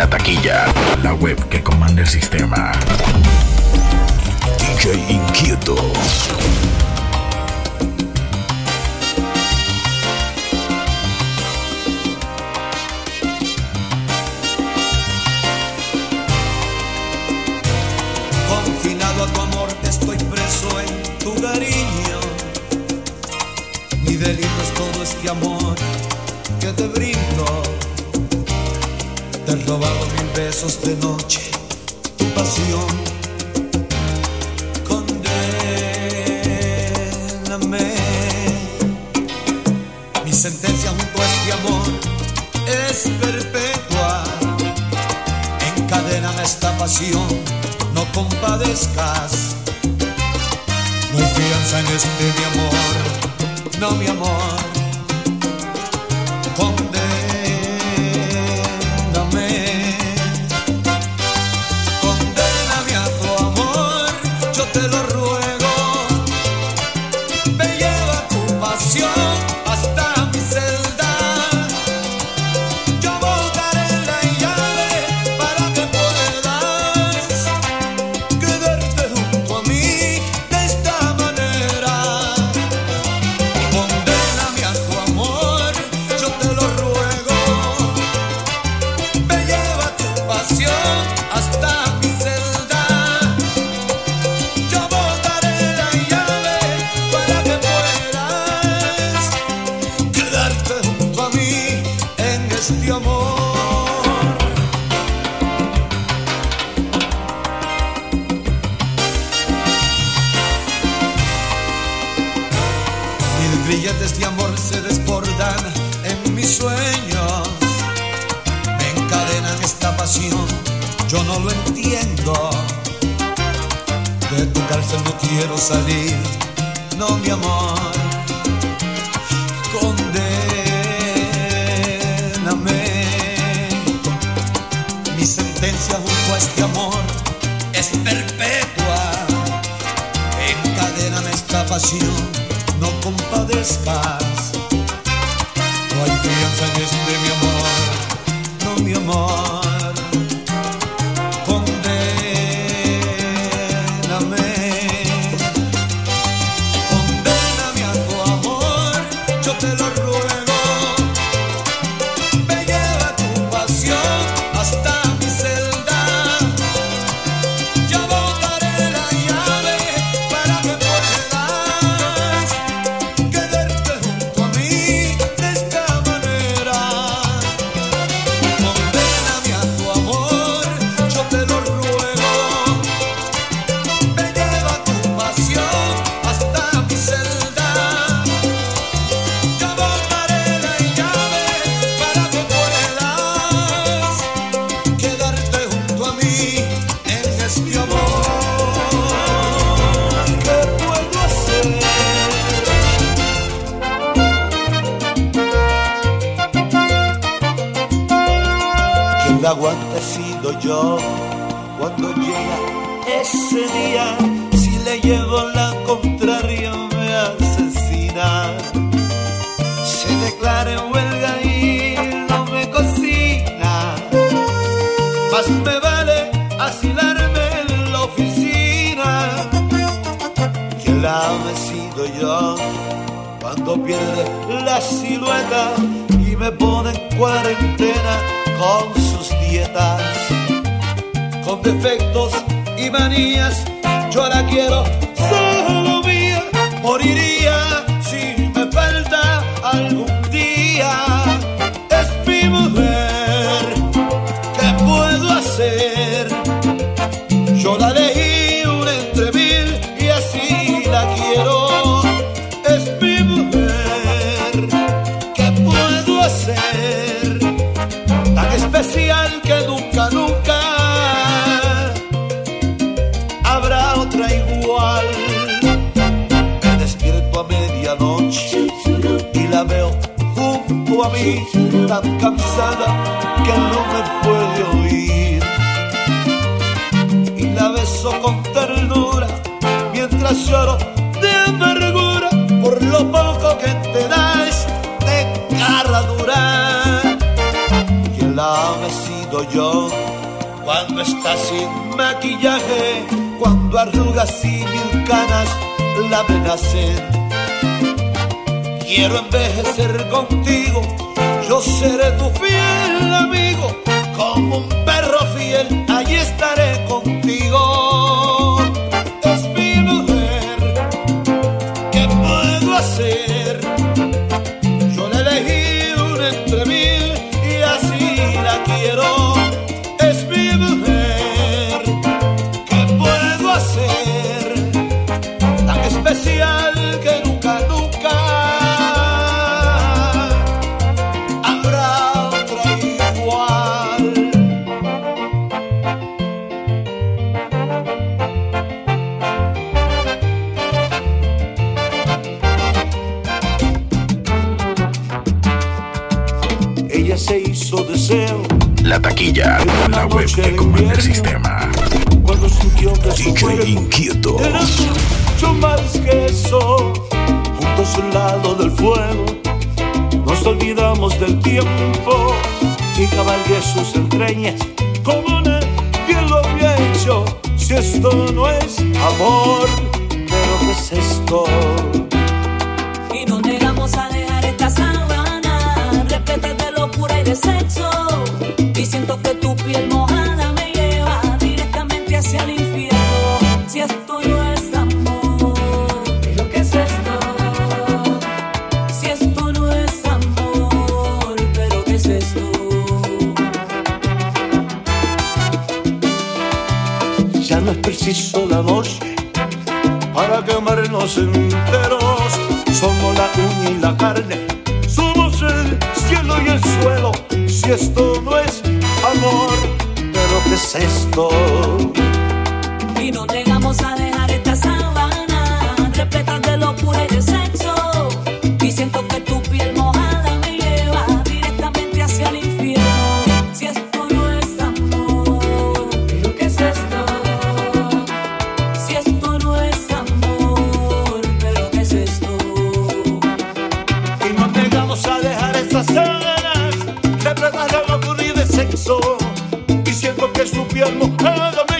la taquilla, la web que comanda el sistema. DJ Inquieto. Confinado a tu amor, estoy preso en tu cariño. Mi delito es todo este amor que te brindo. Te robado mil besos de noche, tu pasión. Condéname. Mi sentencia junto a este amor es perpetua. Encadéname esta pasión, no compadezcas. No hay fianza en este mi amor, no mi amor. Mil grilletes de amor se desbordan en mis sueños. Me encadenan esta pasión, yo no lo entiendo. De tu cárcel no quiero salir, no mi amor. Condéname. Mi sentencia junto a este amor es perpetua. Encadéname esta pasión, no No hay fianza en este mi amor, En huelga y no me cocina. Más me vale asilarme en la oficina. Quien la he yo cuando pierde la silueta y me pone en cuarentena con sus dietas, con defectos y manías. Yo la quiero solo mía, moriría A mí tan cansada que no me puede oír. Y la beso con ternura mientras lloro de amargura por lo poco que te das de este cara dura. La ame sido yo cuando estás sin maquillaje, cuando arrugas y mil canas la amenacen Quiero envejecer contigo, yo seré tu fiel amigo, como un perro fiel, allí estaré contigo. que el invierno, el sistema. Cuando sintió que DJ inquieto. mucho más que eso. Juntos al lado del fuego, nos olvidamos del tiempo y cabalgué sus entrañas como nadie lo había hecho. Si esto no es amor, pero qué es esto? Y no negamos a dejar esta sabana, repleta de locura y de sexo. somos enteros, somos la uña y la carne, somos el cielo y el suelo, si esto no es amor, pero ¿qué es esto? Y no llegamos a A dejar estas salas de pruebas de lo de sexo. Y siento que su piel mojada me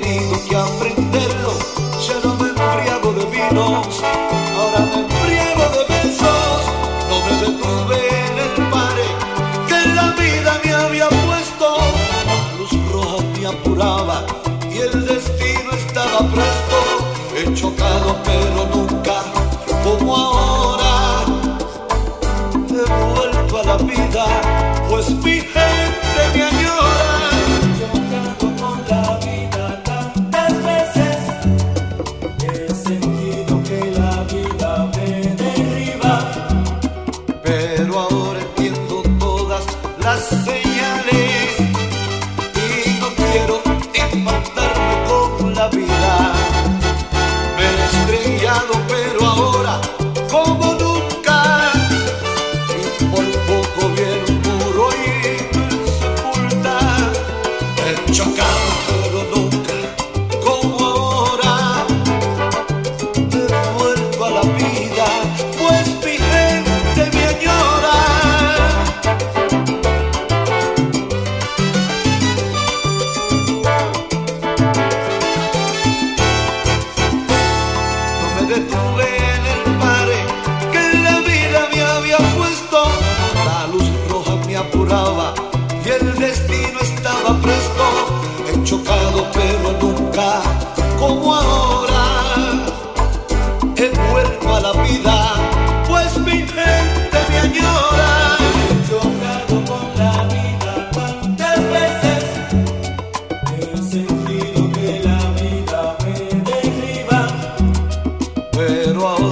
he tenido que aprenderlo,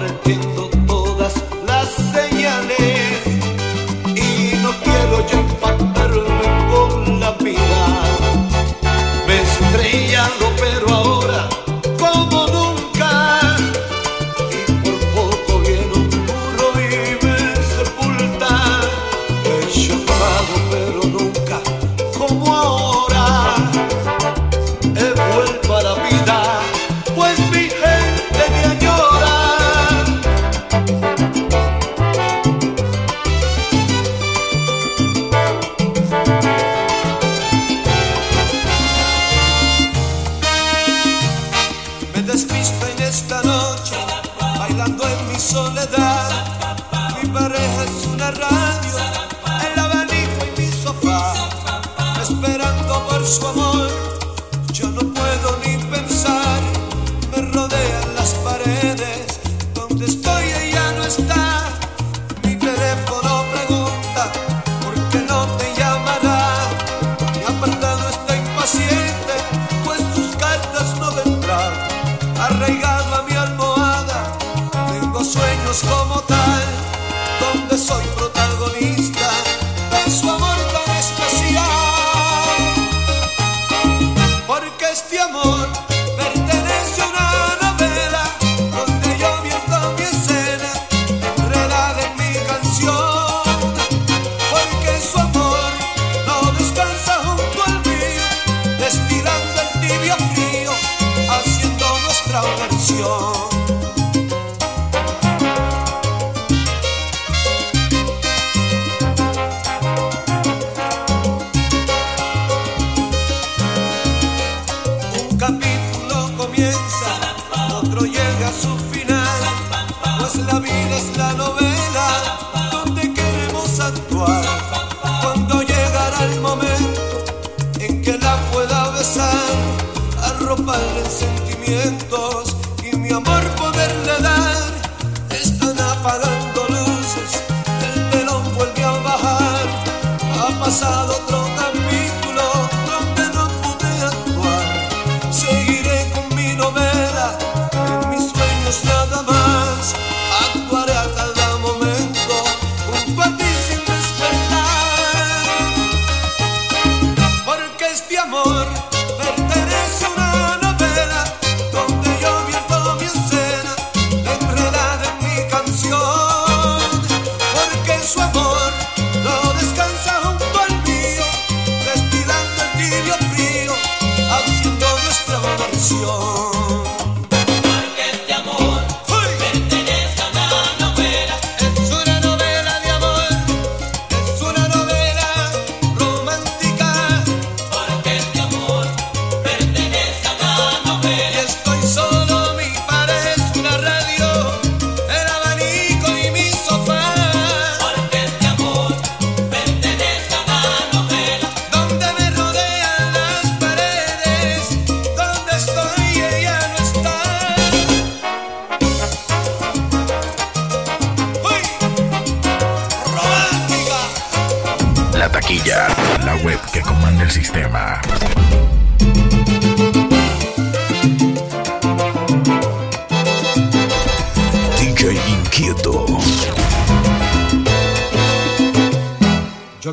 Pero ahora entiendo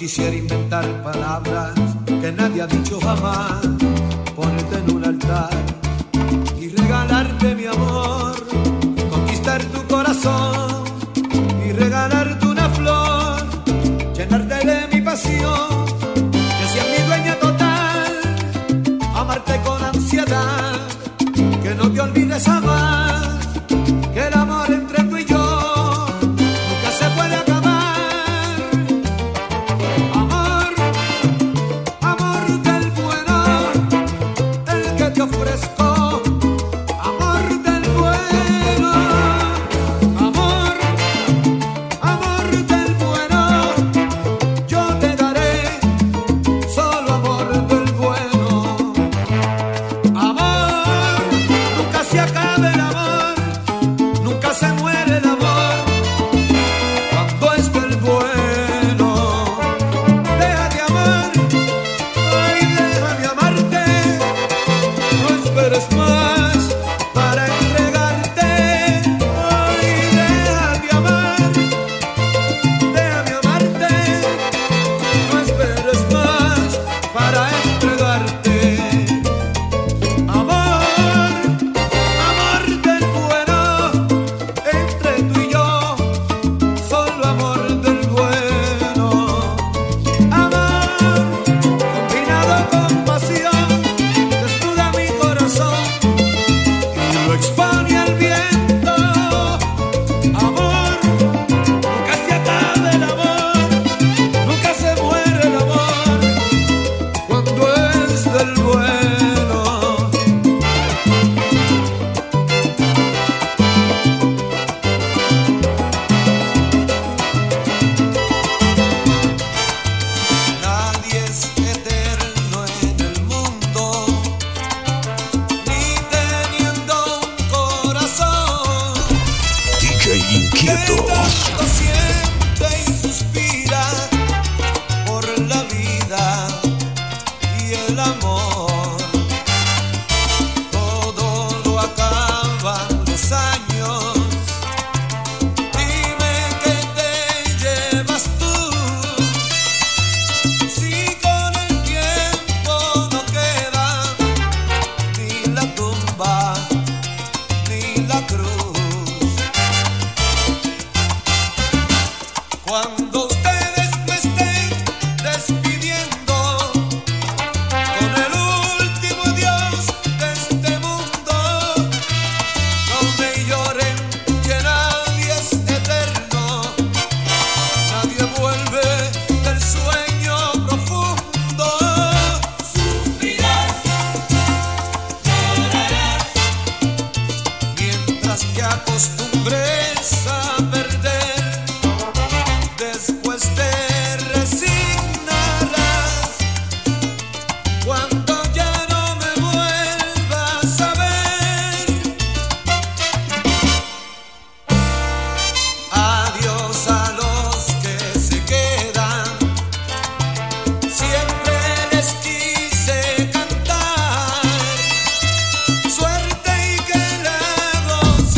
quisiera inventar palabras que nadie ha dicho jamás, ponerte en un altar y regalarte mi amor, conquistar tu corazón y regalarte una flor, llenarte de mi pasión, que seas mi dueña total, amarte con ansiedad, que no te olvides amar. Cuando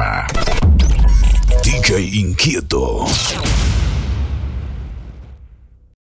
La